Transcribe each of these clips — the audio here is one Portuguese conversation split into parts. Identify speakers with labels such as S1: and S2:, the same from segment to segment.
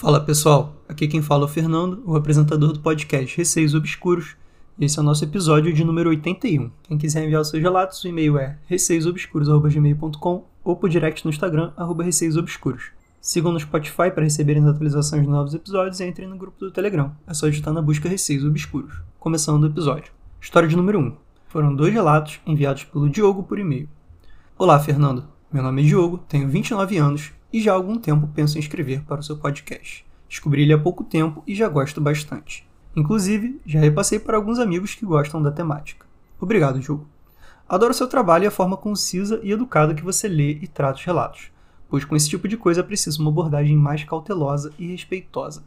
S1: Fala pessoal, aqui quem fala é o Fernando, o apresentador do podcast Receios Obscuros. Esse é o nosso episódio de número 81. Quem quiser enviar seus relatos, o e-mail é receiosobscuros.gmail.com ou por direct no Instagram, arroba receiosobscuros. Sigam no Spotify para receberem as atualizações de novos episódios e entrem no grupo do Telegram. É só digitar na busca Receios Obscuros. Começando o episódio. História de número 1. Foram dois relatos enviados pelo Diogo por e-mail. Olá, Fernando. Meu nome é Diogo, tenho 29 anos e já há algum tempo penso em escrever para o seu podcast. Descobri ele há pouco tempo e já gosto bastante. Inclusive, já repassei para alguns amigos que gostam da temática. Obrigado, Diogo. Adoro seu trabalho e a forma concisa e educada que você lê e trata os relatos pois com esse tipo de coisa é preciso uma abordagem mais cautelosa e respeitosa.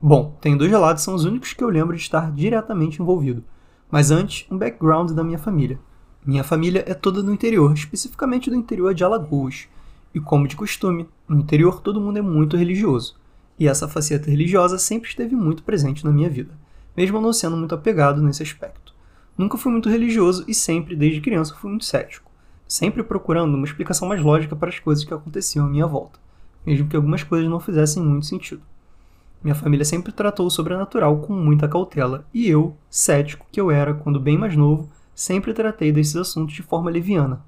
S1: Bom, tenho dois relatos, são os únicos que eu lembro de estar diretamente envolvido. Mas antes, um background da minha família. Minha família é toda do interior, especificamente do interior de Alagoas. E como de costume, no interior todo mundo é muito religioso. E essa faceta religiosa sempre esteve muito presente na minha vida, mesmo não sendo muito apegado nesse aspecto. Nunca fui muito religioso e sempre, desde criança, fui muito cético sempre procurando uma explicação mais lógica para as coisas que aconteciam à minha volta, mesmo que algumas coisas não fizessem muito sentido. Minha família sempre tratou o sobrenatural com muita cautela, e eu, cético que eu era quando bem mais novo, sempre tratei desses assuntos de forma leviana.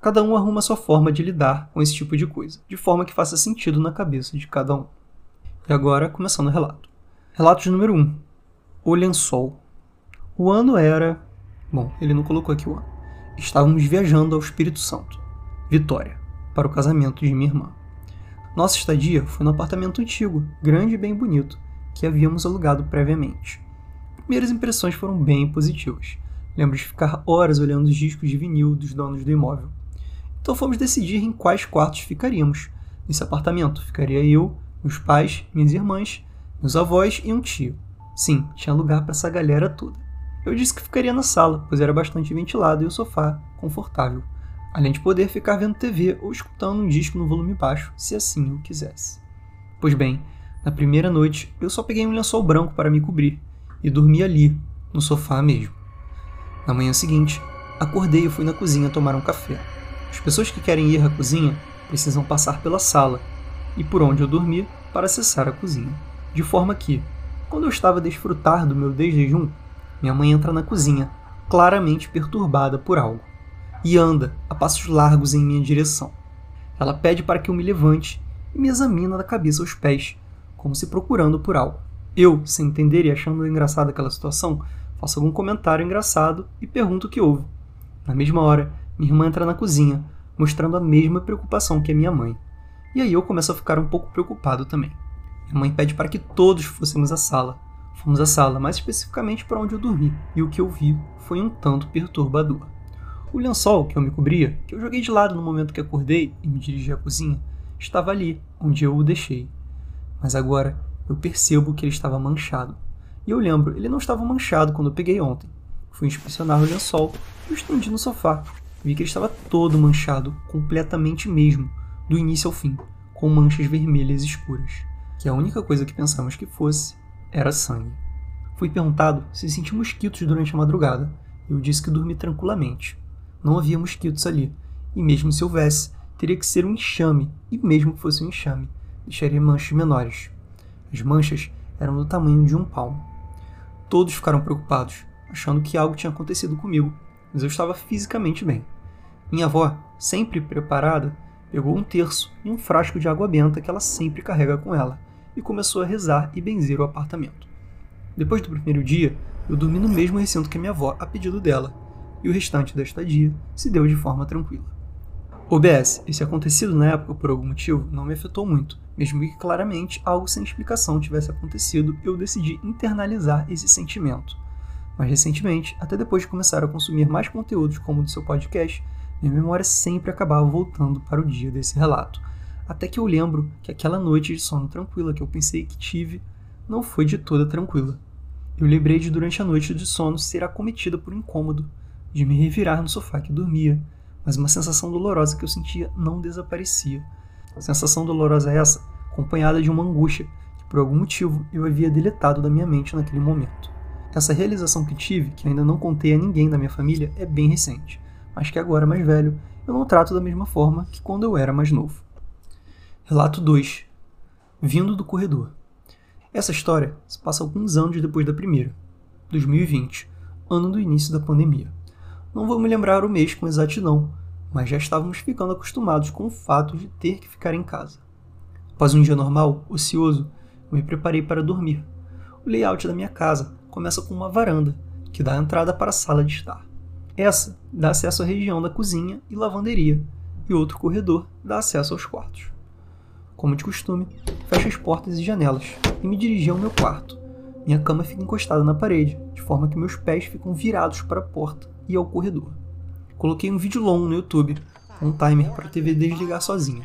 S1: Cada um arruma sua forma de lidar com esse tipo de coisa, de forma que faça sentido na cabeça de cada um. E agora, começando o relato. Relato número 1. O lençol. O ano era. Bom, ele não colocou aqui o ano estávamos viajando ao Espírito Santo, Vitória, para o casamento de minha irmã. Nossa estadia foi no apartamento antigo, grande e bem bonito, que havíamos alugado previamente. Primeiras impressões foram bem positivas. Lembro de ficar horas olhando os discos de vinil dos donos do imóvel. Então fomos decidir em quais quartos ficaríamos. Nesse apartamento ficaria eu, meus pais, minhas irmãs, meus avós e um tio. Sim, tinha lugar para essa galera toda. Eu disse que ficaria na sala, pois era bastante ventilado e o sofá confortável, além de poder ficar vendo TV ou escutando um disco no volume baixo, se assim eu quisesse. Pois bem, na primeira noite eu só peguei um lençol branco para me cobrir e dormi ali, no sofá mesmo. Na manhã seguinte, acordei e fui na cozinha tomar um café. As pessoas que querem ir à cozinha precisam passar pela sala e por onde eu dormi para acessar a cozinha. De forma que, quando eu estava a desfrutar do meu desjejum, minha mãe entra na cozinha, claramente perturbada por algo, e anda a passos largos em minha direção. Ela pede para que eu me levante e me examina da cabeça aos pés, como se procurando por algo. Eu, sem entender e achando engraçada aquela situação, faço algum comentário engraçado e pergunto o que houve. Na mesma hora, minha irmã entra na cozinha, mostrando a mesma preocupação que a minha mãe. E aí eu começo a ficar um pouco preocupado também. Minha mãe pede para que todos fôssemos à sala, Fomos à sala, mais especificamente para onde eu dormi, e o que eu vi foi um tanto perturbador. O lençol que eu me cobria, que eu joguei de lado no momento que acordei e me dirigi à cozinha, estava ali, onde eu o deixei. Mas agora eu percebo que ele estava manchado. E eu lembro, ele não estava manchado quando eu peguei ontem. Fui inspecionar o lençol e o estendi no sofá. Vi que ele estava todo manchado, completamente mesmo, do início ao fim, com manchas vermelhas escuras. Que a única coisa que pensamos que fosse era sangue. Fui perguntado se senti mosquitos durante a madrugada. Eu disse que dormi tranquilamente. Não havia mosquitos ali, e mesmo se houvesse, teria que ser um enxame, e mesmo que fosse um enxame, deixaria manchas menores. As manchas eram do tamanho de um palmo. Todos ficaram preocupados, achando que algo tinha acontecido comigo, mas eu estava fisicamente bem. Minha avó, sempre preparada, pegou um terço e um frasco de água benta que ela sempre carrega com ela e começou a rezar e benzer o apartamento. Depois do primeiro dia, eu dormi no mesmo recinto que minha avó, a pedido dela, e o restante da estadia se deu de forma tranquila. OBS, esse acontecido na época por algum motivo não me afetou muito, mesmo que claramente algo sem explicação tivesse acontecido, eu decidi internalizar esse sentimento. Mas recentemente, até depois de começar a consumir mais conteúdos como o do seu podcast, minha memória sempre acabava voltando para o dia desse relato, até que eu lembro que aquela noite de sono tranquila que eu pensei que tive não foi de toda tranquila. Eu lembrei de durante a noite de sono ser acometida por um incômodo, de me revirar no sofá que dormia, mas uma sensação dolorosa que eu sentia não desaparecia. A sensação dolorosa essa, acompanhada de uma angústia que por algum motivo eu havia deletado da minha mente naquele momento. Essa realização que tive, que ainda não contei a ninguém da minha família, é bem recente, mas que agora mais velho, eu não trato da mesma forma que quando eu era mais novo. Relato 2. Vindo do corredor. Essa história se passa alguns anos depois da primeira, 2020, ano do início da pandemia. Não vou me lembrar o mês com exatidão, mas já estávamos ficando acostumados com o fato de ter que ficar em casa. Após um dia normal, ocioso, eu me preparei para dormir. O layout da minha casa começa com uma varanda, que dá entrada para a sala de estar. Essa dá acesso à região da cozinha e lavanderia, e outro corredor dá acesso aos quartos. Como de costume, fecho as portas e janelas e me dirigi ao meu quarto. Minha cama fica encostada na parede, de forma que meus pés ficam virados para a porta e ao corredor. Coloquei um vídeo longo no YouTube, um timer para a TV desligar sozinha.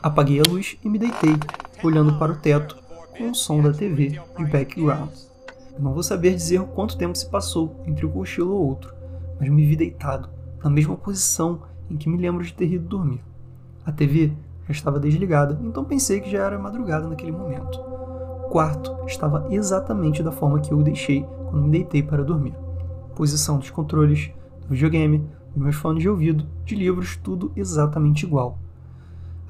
S1: Apaguei a luz e me deitei, olhando para o teto, com o som da TV de background. Não vou saber dizer quanto tempo se passou entre um cochilo ou outro, mas me vi deitado, na mesma posição em que me lembro de ter ido dormir. A TV já estava desligada, então pensei que já era madrugada naquele momento. O quarto estava exatamente da forma que eu o deixei quando me deitei para dormir. Posição dos controles, do videogame, dos meus fones de ouvido, de livros, tudo exatamente igual.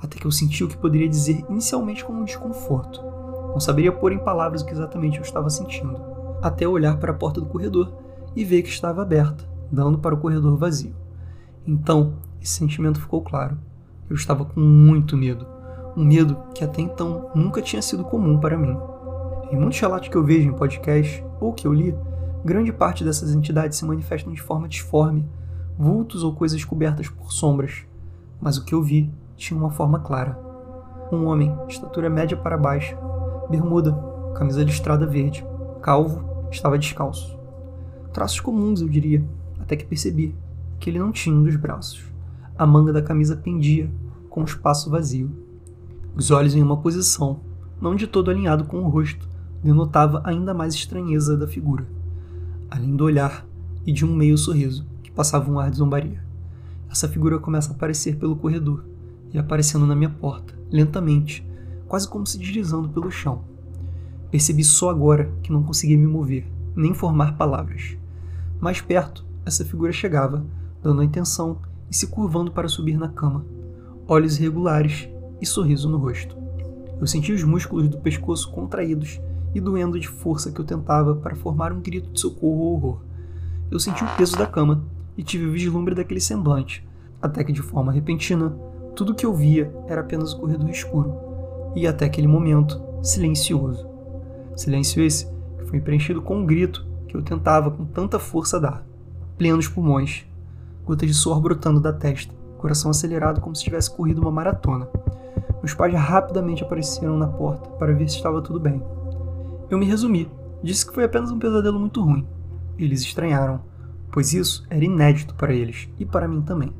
S1: Até que eu senti o que poderia dizer inicialmente como um desconforto. Não saberia pôr em palavras o que exatamente eu estava sentindo. Até olhar para a porta do corredor e ver que estava aberta, dando para o corredor vazio. Então, esse sentimento ficou claro. Eu estava com muito medo. Um medo que até então nunca tinha sido comum para mim. Em muitos relatos que eu vejo em podcast ou que eu li, grande parte dessas entidades se manifestam de forma disforme, vultos ou coisas cobertas por sombras. Mas o que eu vi tinha uma forma clara. Um homem, estatura média para baixo, bermuda, camisa listrada verde, calvo, estava descalço. Traços comuns, eu diria, até que percebi que ele não tinha um dos braços. A manga da camisa pendia, com o espaço vazio. Os olhos em uma posição, não de todo alinhado com o rosto, denotava ainda mais estranheza da figura, além do olhar e de um meio sorriso que passava um ar de zombaria. Essa figura começa a aparecer pelo corredor e aparecendo na minha porta, lentamente, quase como se deslizando pelo chão. Percebi só agora que não conseguia me mover, nem formar palavras. Mais perto, essa figura chegava, dando a intenção e se curvando para subir na cama, olhos irregulares e sorriso no rosto. Eu senti os músculos do pescoço contraídos e doendo de força que eu tentava para formar um grito de socorro ou horror. Eu senti o peso da cama e tive o vislumbre daquele semblante, até que de forma repentina, tudo que eu via era apenas o corredor escuro e até aquele momento silencioso. Silêncio esse que foi preenchido com um grito que eu tentava com tanta força dar. Plenos pulmões, gotas de suor brotando da testa, coração acelerado como se tivesse corrido uma maratona. Meus pais rapidamente apareceram na porta para ver se estava tudo bem. Eu me resumi, disse que foi apenas um pesadelo muito ruim. Eles estranharam, pois isso era inédito para eles e para mim também.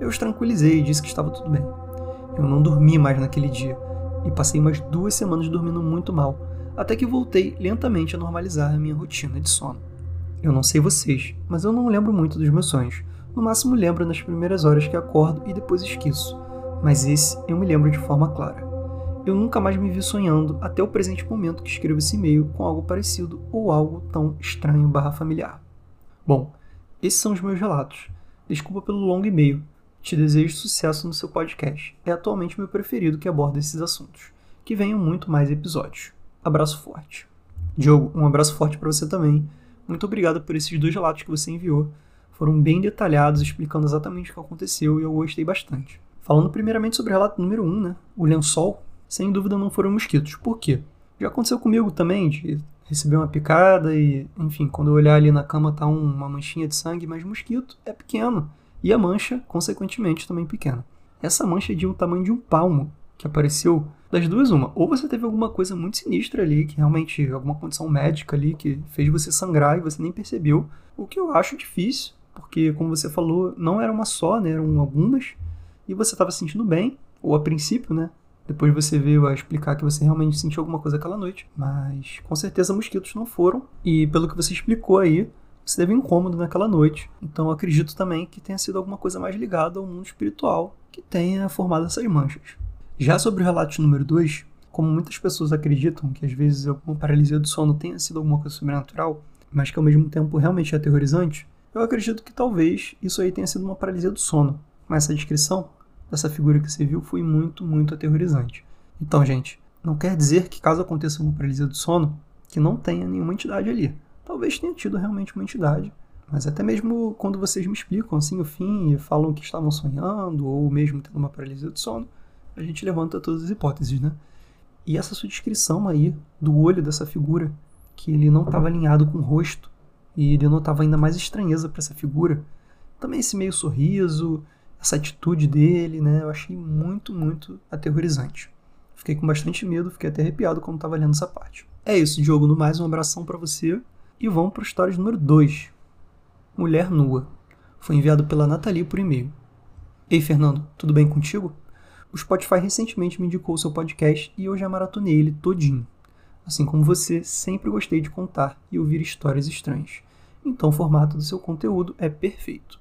S1: Eu os tranquilizei e disse que estava tudo bem. Eu não dormi mais naquele dia e passei umas duas semanas dormindo muito mal, até que voltei lentamente a normalizar a minha rotina de sono. Eu não sei vocês, mas eu não lembro muito dos meus sonhos. No máximo lembro nas primeiras horas que acordo e depois esqueço. Mas esse eu me lembro de forma clara eu nunca mais me vi sonhando até o presente momento que escrevo esse e-mail com algo parecido ou algo tão estranho barra familiar. Bom, esses são os meus relatos. Desculpa pelo longo e-mail. Te desejo sucesso no seu podcast. É atualmente meu preferido que aborda esses assuntos. Que venham muito mais episódios. Abraço forte. Diogo, um abraço forte para você também. Muito obrigado por esses dois relatos que você enviou. Foram bem detalhados, explicando exatamente o que aconteceu e eu gostei bastante. Falando primeiramente sobre o relato número 1, um, né? O lençol sem dúvida não foram mosquitos. Por quê? Já aconteceu comigo também de receber uma picada e, enfim, quando eu olhar ali na cama tá uma manchinha de sangue, mas mosquito é pequeno e a mancha, consequentemente, também pequena. Essa mancha é de um tamanho de um palmo que apareceu das duas uma. Ou você teve alguma coisa muito sinistra ali, que realmente alguma condição médica ali que fez você sangrar e você nem percebeu, o que eu acho difícil, porque como você falou, não era uma só, né, eram algumas, e você estava se sentindo bem, ou a princípio, né, depois você veio a explicar que você realmente sentiu alguma coisa aquela noite. Mas com certeza mosquitos não foram. E pelo que você explicou aí, você teve incômodo naquela noite. Então acredito também que tenha sido alguma coisa mais ligada ao mundo espiritual que tenha formado essas manchas. Já sobre o relato número 2, como muitas pessoas acreditam que às vezes alguma paralisia do sono tenha sido alguma coisa sobrenatural, mas que ao mesmo tempo realmente é aterrorizante, eu acredito que talvez isso aí tenha sido uma paralisia do sono. Mas essa descrição dessa figura que você viu foi muito, muito aterrorizante. Então, gente, Não quer dizer que caso aconteça uma paralisia do sono, que não tenha nenhuma entidade ali. Talvez tenha tido realmente uma entidade, mas até mesmo quando vocês me explicam assim o fim e falam que estavam sonhando ou mesmo tendo uma paralisia do sono, a gente levanta todas as hipóteses, né? E essa sua descrição aí do olho dessa figura, que ele não estava alinhado com o rosto e ele notava ainda mais estranheza para essa figura, também esse meio sorriso, essa atitude dele, né? Eu achei muito, muito aterrorizante. Fiquei com bastante medo, fiquei até arrepiado quando estava lendo essa parte. É isso, Diogo. No mais, um abração para você. E vamos para história número 2. Mulher Nua. Foi enviado pela Nathalie por e-mail. Ei, Fernando, tudo bem contigo? O Spotify recentemente me indicou o seu podcast e eu já maratonei ele todinho. Assim como você, sempre gostei de contar e ouvir histórias estranhas. Então o formato do seu conteúdo é perfeito.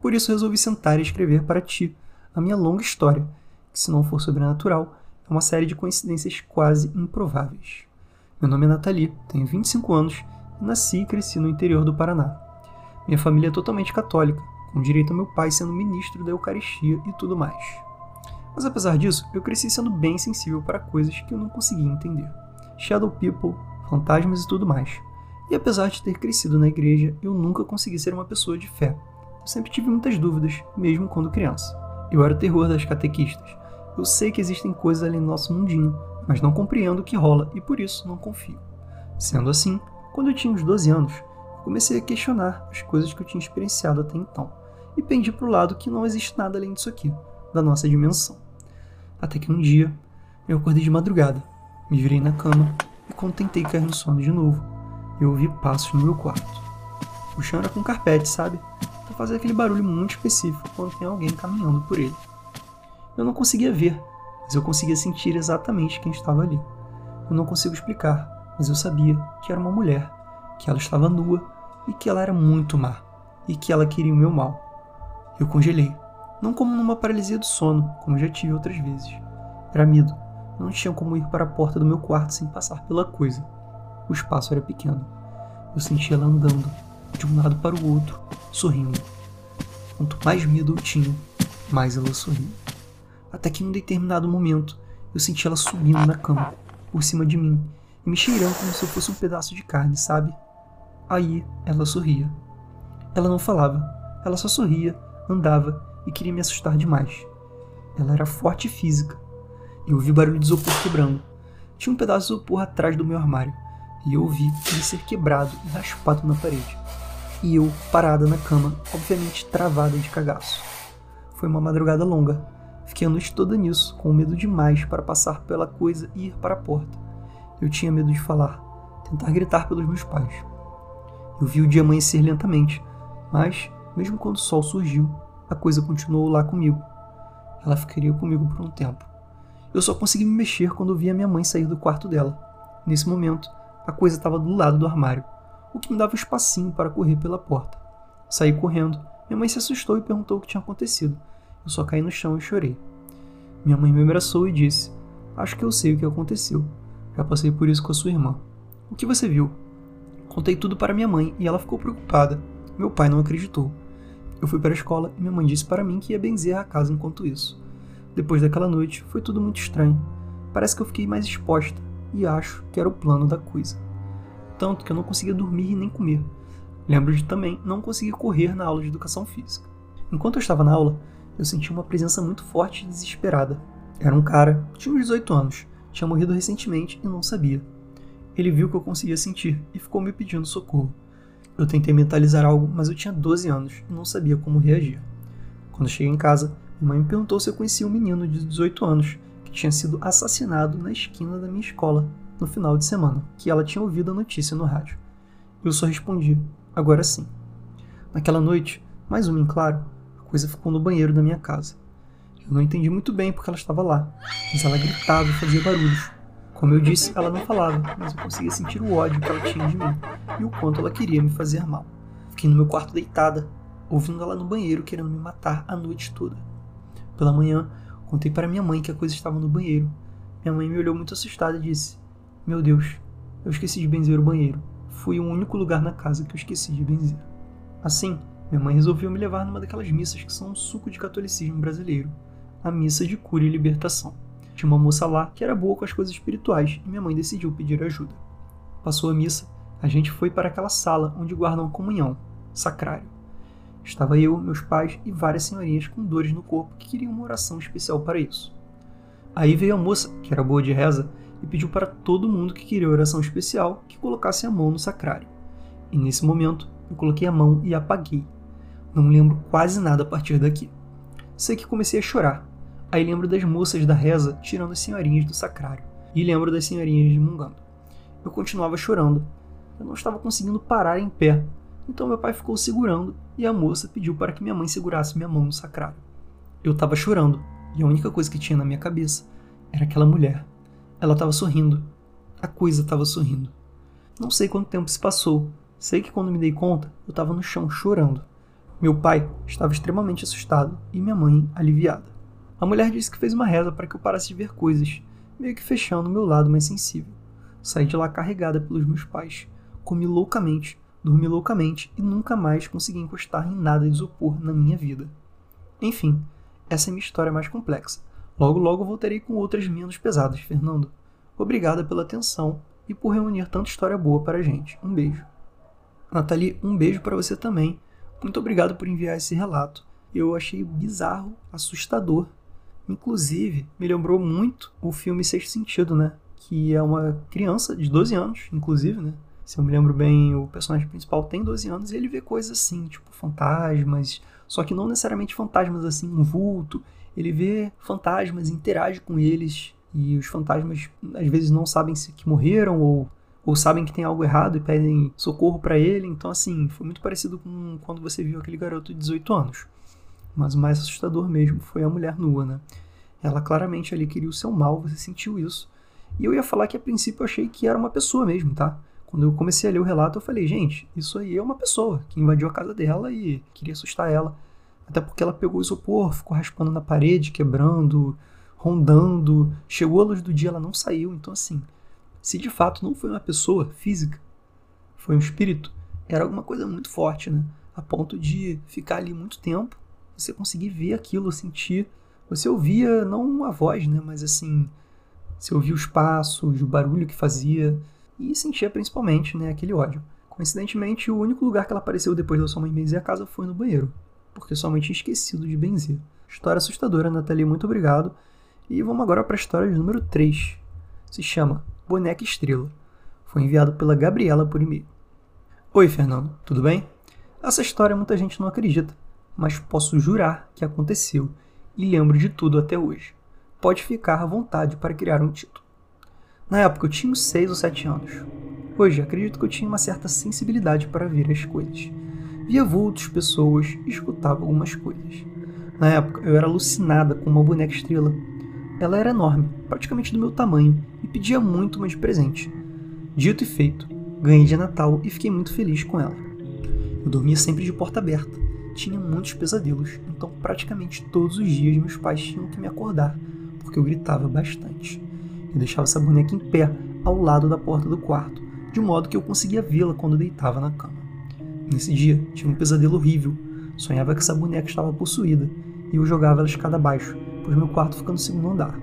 S1: Por isso resolvi sentar e escrever para ti a minha longa história, que se não for sobrenatural, é uma série de coincidências quase improváveis. Meu nome é Nathalie, tenho 25 anos e nasci e cresci no interior do Paraná. Minha família é totalmente católica, com direito ao meu pai sendo ministro da Eucaristia e tudo mais. Mas apesar disso, eu cresci sendo bem sensível para coisas que eu não conseguia entender. Shadow People, fantasmas e tudo mais. E apesar de ter crescido na igreja, eu nunca consegui ser uma pessoa de fé, sempre tive muitas dúvidas, mesmo quando criança. Eu era o terror das catequistas. Eu sei que existem coisas além do nosso mundinho, mas não compreendo o que rola e por isso não confio. Sendo assim, quando eu tinha uns 12 anos, comecei a questionar as coisas que eu tinha experienciado até então e pendi para o lado que não existe nada além disso aqui, da nossa dimensão. Até que um dia eu acordei de madrugada, me virei na cama e quando tentei cair no sono de novo, eu ouvi passos no meu quarto. O chão era com carpete, sabe? fazer aquele barulho muito específico quando tem alguém caminhando por ele. Eu não conseguia ver, mas eu conseguia sentir exatamente quem estava ali. Eu não consigo explicar, mas eu sabia que era uma mulher, que ela estava nua e que ela era muito má, e que ela queria o meu mal. Eu congelei, não como numa paralisia do sono, como já tive outras vezes. Era medo. Não tinha como ir para a porta do meu quarto sem passar pela coisa. O espaço era pequeno. Eu sentia ela andando, de um lado para o outro, sorrindo. Quanto mais medo eu tinha, mais ela sorria. Até que em um determinado momento eu senti ela subindo na cama, por cima de mim, e me cheirando como se eu fosse um pedaço de carne, sabe? Aí ela sorria. Ela não falava, ela só sorria, andava e queria me assustar demais. Ela era forte e física. Eu ouvi barulho de isopor quebrando. Tinha um pedaço de isopor atrás do meu armário, e eu ouvi ele ser quebrado e raspado na parede e eu parada na cama, obviamente travada de cagaço. Foi uma madrugada longa. Fiquei a noite toda nisso, com medo demais para passar pela coisa e ir para a porta. Eu tinha medo de falar, tentar gritar pelos meus pais. Eu vi o dia amanhecer lentamente, mas, mesmo quando o sol surgiu, a coisa continuou lá comigo. Ela ficaria comigo por um tempo. Eu só consegui me mexer quando vi a minha mãe sair do quarto dela. Nesse momento, a coisa estava do lado do armário o que me dava espacinho para correr pela porta. Saí correndo. Minha mãe se assustou e perguntou o que tinha acontecido. Eu só caí no chão e chorei. Minha mãe me abraçou e disse: Acho que eu sei o que aconteceu. Já passei por isso com a sua irmã. O que você viu? Contei tudo para minha mãe e ela ficou preocupada. Meu pai não acreditou. Eu fui para a escola e minha mãe disse para mim que ia benzer a casa enquanto isso. Depois daquela noite, foi tudo muito estranho. Parece que eu fiquei mais exposta e acho que era o plano da coisa tanto que eu não conseguia dormir nem comer. Lembro de também não conseguir correr na aula de educação física. Enquanto eu estava na aula, eu senti uma presença muito forte e desesperada. Era um cara, tinha uns 18 anos, tinha morrido recentemente e não sabia. Ele viu que eu conseguia sentir e ficou me pedindo socorro. Eu tentei mentalizar algo, mas eu tinha 12 anos e não sabia como reagir. Quando cheguei em casa, minha mãe me perguntou se eu conhecia um menino de 18 anos que tinha sido assassinado na esquina da minha escola no final de semana, que ela tinha ouvido a notícia no rádio. Eu só respondi, agora sim. Naquela noite, mais uma em claro, a coisa ficou no banheiro da minha casa. Eu não entendi muito bem porque ela estava lá, mas ela gritava e fazia barulhos. Como eu disse, ela não falava, mas eu conseguia sentir o ódio que ela tinha de mim e o quanto ela queria me fazer mal. Fiquei no meu quarto deitada, ouvindo ela no banheiro querendo me matar a noite toda. Pela manhã, contei para minha mãe que a coisa estava no banheiro. Minha mãe me olhou muito assustada e disse: meu Deus, eu esqueci de benzer o banheiro. Fui o único lugar na casa que eu esqueci de benzer. Assim, minha mãe resolveu me levar numa daquelas missas que são um suco de catolicismo brasileiro, a missa de cura e libertação. Tinha uma moça lá que era boa com as coisas espirituais e minha mãe decidiu pedir ajuda. Passou a missa, a gente foi para aquela sala onde guardam a comunhão, sacrário. Estava eu, meus pais e várias senhorinhas com dores no corpo que queriam uma oração especial para isso. Aí veio a moça, que era boa de reza, e pediu para todo mundo que queria oração especial que colocasse a mão no sacrário. E nesse momento, eu coloquei a mão e apaguei. Não lembro quase nada a partir daqui. Sei que comecei a chorar. Aí lembro das moças da reza tirando as senhorinhas do sacrário. E lembro das senhorinhas mungando. Eu continuava chorando. Eu não estava conseguindo parar em pé. Então meu pai ficou segurando e a moça pediu para que minha mãe segurasse minha mão no sacrário. Eu estava chorando e a única coisa que tinha na minha cabeça era aquela mulher. Ela estava sorrindo. A coisa estava sorrindo. Não sei quanto tempo se passou. Sei que quando me dei conta, eu estava no chão chorando. Meu pai estava extremamente assustado e minha mãe aliviada. A mulher disse que fez uma reza para que eu parasse de ver coisas, meio que fechando o meu lado mais sensível. Saí de lá carregada pelos meus pais. Comi loucamente, dormi loucamente e nunca mais consegui encostar em nada de isopor na minha vida. Enfim, essa é minha história mais complexa. Logo, logo voltarei com outras menos pesadas, Fernando. Obrigada pela atenção e por reunir tanta história boa para a gente. Um beijo. Nathalie, um beijo para você também. Muito obrigado por enviar esse relato. Eu achei bizarro, assustador. Inclusive, me lembrou muito o filme Sexto Sentido, né? Que é uma criança de 12 anos, inclusive, né? Se eu me lembro bem, o personagem principal tem 12 anos e ele vê coisas assim, tipo fantasmas, só que não necessariamente fantasmas assim, um vulto. Ele vê fantasmas, interage com eles e os fantasmas às vezes não sabem se que morreram ou ou sabem que tem algo errado e pedem socorro para ele. Então, assim, foi muito parecido com quando você viu aquele garoto de 18 anos. Mas o mais assustador mesmo foi a mulher nua, né? Ela claramente ali queria o seu mal, você sentiu isso. E eu ia falar que a princípio eu achei que era uma pessoa mesmo, tá? Quando eu comecei a ler o relato, eu falei, gente, isso aí é uma pessoa que invadiu a casa dela e queria assustar ela. Até porque ela pegou o isopor, ficou raspando na parede, quebrando, rondando. Chegou a luz do dia, ela não saiu. Então, assim, se de fato não foi uma pessoa física, foi um espírito, era alguma coisa muito forte, né? A ponto de ficar ali muito tempo, você conseguir ver aquilo, sentir. Você ouvia não a voz, né? Mas assim, você ouvia os passos, o barulho que fazia e sentia principalmente né, aquele ódio. Coincidentemente, o único lugar que ela apareceu depois da sua mãe benzer a casa foi no banheiro, porque sua mãe tinha esquecido de benzer. História assustadora, Nathalie, muito obrigado. E vamos agora para a história de número 3. Se chama Boneca Estrela. Foi enviado pela Gabriela por e-mail. Oi, Fernando, tudo bem? Essa história muita gente não acredita, mas posso jurar que aconteceu e lembro de tudo até hoje. Pode ficar à vontade para criar um título. Na época eu tinha uns 6 ou 7 anos. Hoje acredito que eu tinha uma certa sensibilidade para ver as coisas. Via vultos, pessoas e escutava algumas coisas. Na época eu era alucinada com uma boneca estrela. Ela era enorme, praticamente do meu tamanho, e pedia muito uma de presente. Dito e feito, ganhei de Natal e fiquei muito feliz com ela. Eu dormia sempre de porta aberta, tinha muitos pesadelos, então praticamente todos os dias meus pais tinham que me acordar, porque eu gritava bastante. Eu deixava essa boneca em pé ao lado da porta do quarto, de modo que eu conseguia vê-la quando deitava na cama. Nesse dia, tive um pesadelo horrível. Sonhava que essa boneca estava possuída e eu jogava ela escada abaixo, pois meu quarto fica no segundo andar.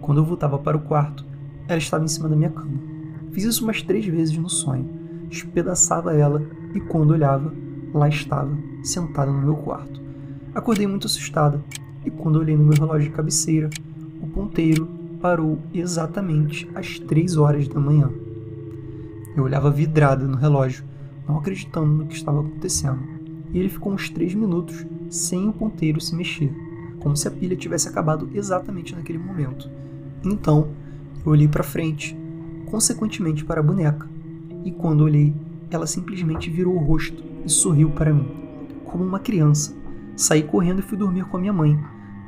S1: Quando eu voltava para o quarto, ela estava em cima da minha cama. Fiz isso umas três vezes no sonho. Espedaçava ela e quando olhava, lá estava, sentada no meu quarto. Acordei muito assustada e quando olhei no meu relógio de cabeceira, o ponteiro parou exatamente às três horas da manhã. Eu olhava vidrada no relógio, não acreditando no que estava acontecendo, e ele ficou uns três minutos sem o ponteiro se mexer, como se a pilha tivesse acabado exatamente naquele momento. Então, eu olhei para frente, consequentemente para a boneca, e quando olhei, ela simplesmente virou o rosto e sorriu para mim, como uma criança. Saí correndo e fui dormir com a minha mãe.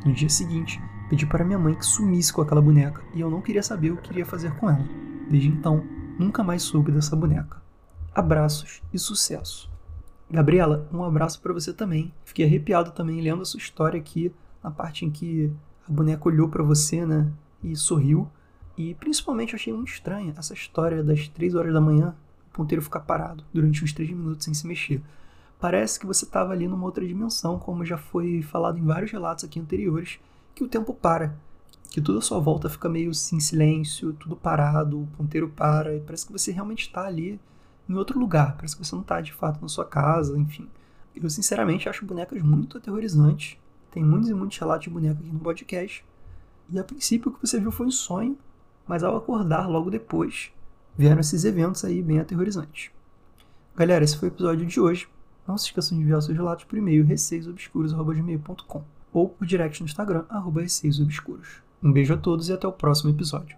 S1: No dia seguinte, Pedi para minha mãe que sumisse com aquela boneca e eu não queria saber o que iria fazer com ela. Desde então, nunca mais soube dessa boneca. Abraços e sucesso. Gabriela, um abraço para você também. Fiquei arrepiado também lendo a sua história aqui, na parte em que a boneca olhou para você, né, e sorriu. E principalmente achei muito estranha essa história das três horas da manhã, ponteiro ficar parado durante uns três minutos sem se mexer. Parece que você estava ali numa outra dimensão, como já foi falado em vários relatos aqui anteriores, que o tempo para, que tudo à sua volta fica meio assim, em silêncio, tudo parado, o ponteiro para, e parece que você realmente está ali em outro lugar, parece que você não está de fato na sua casa, enfim. Eu sinceramente acho bonecas muito aterrorizantes. Tem muitos e muitos relatos de boneca aqui no podcast. E a princípio o que você viu foi um sonho, mas ao acordar logo depois, vieram esses eventos aí bem aterrorizantes. Galera, esse foi o episódio de hoje. Não se esqueçam de enviar seus relatos por e-mail receiosobscuros.com ou por direct no Instagram, arroba receiosobscuros. Um beijo a todos e até o próximo episódio.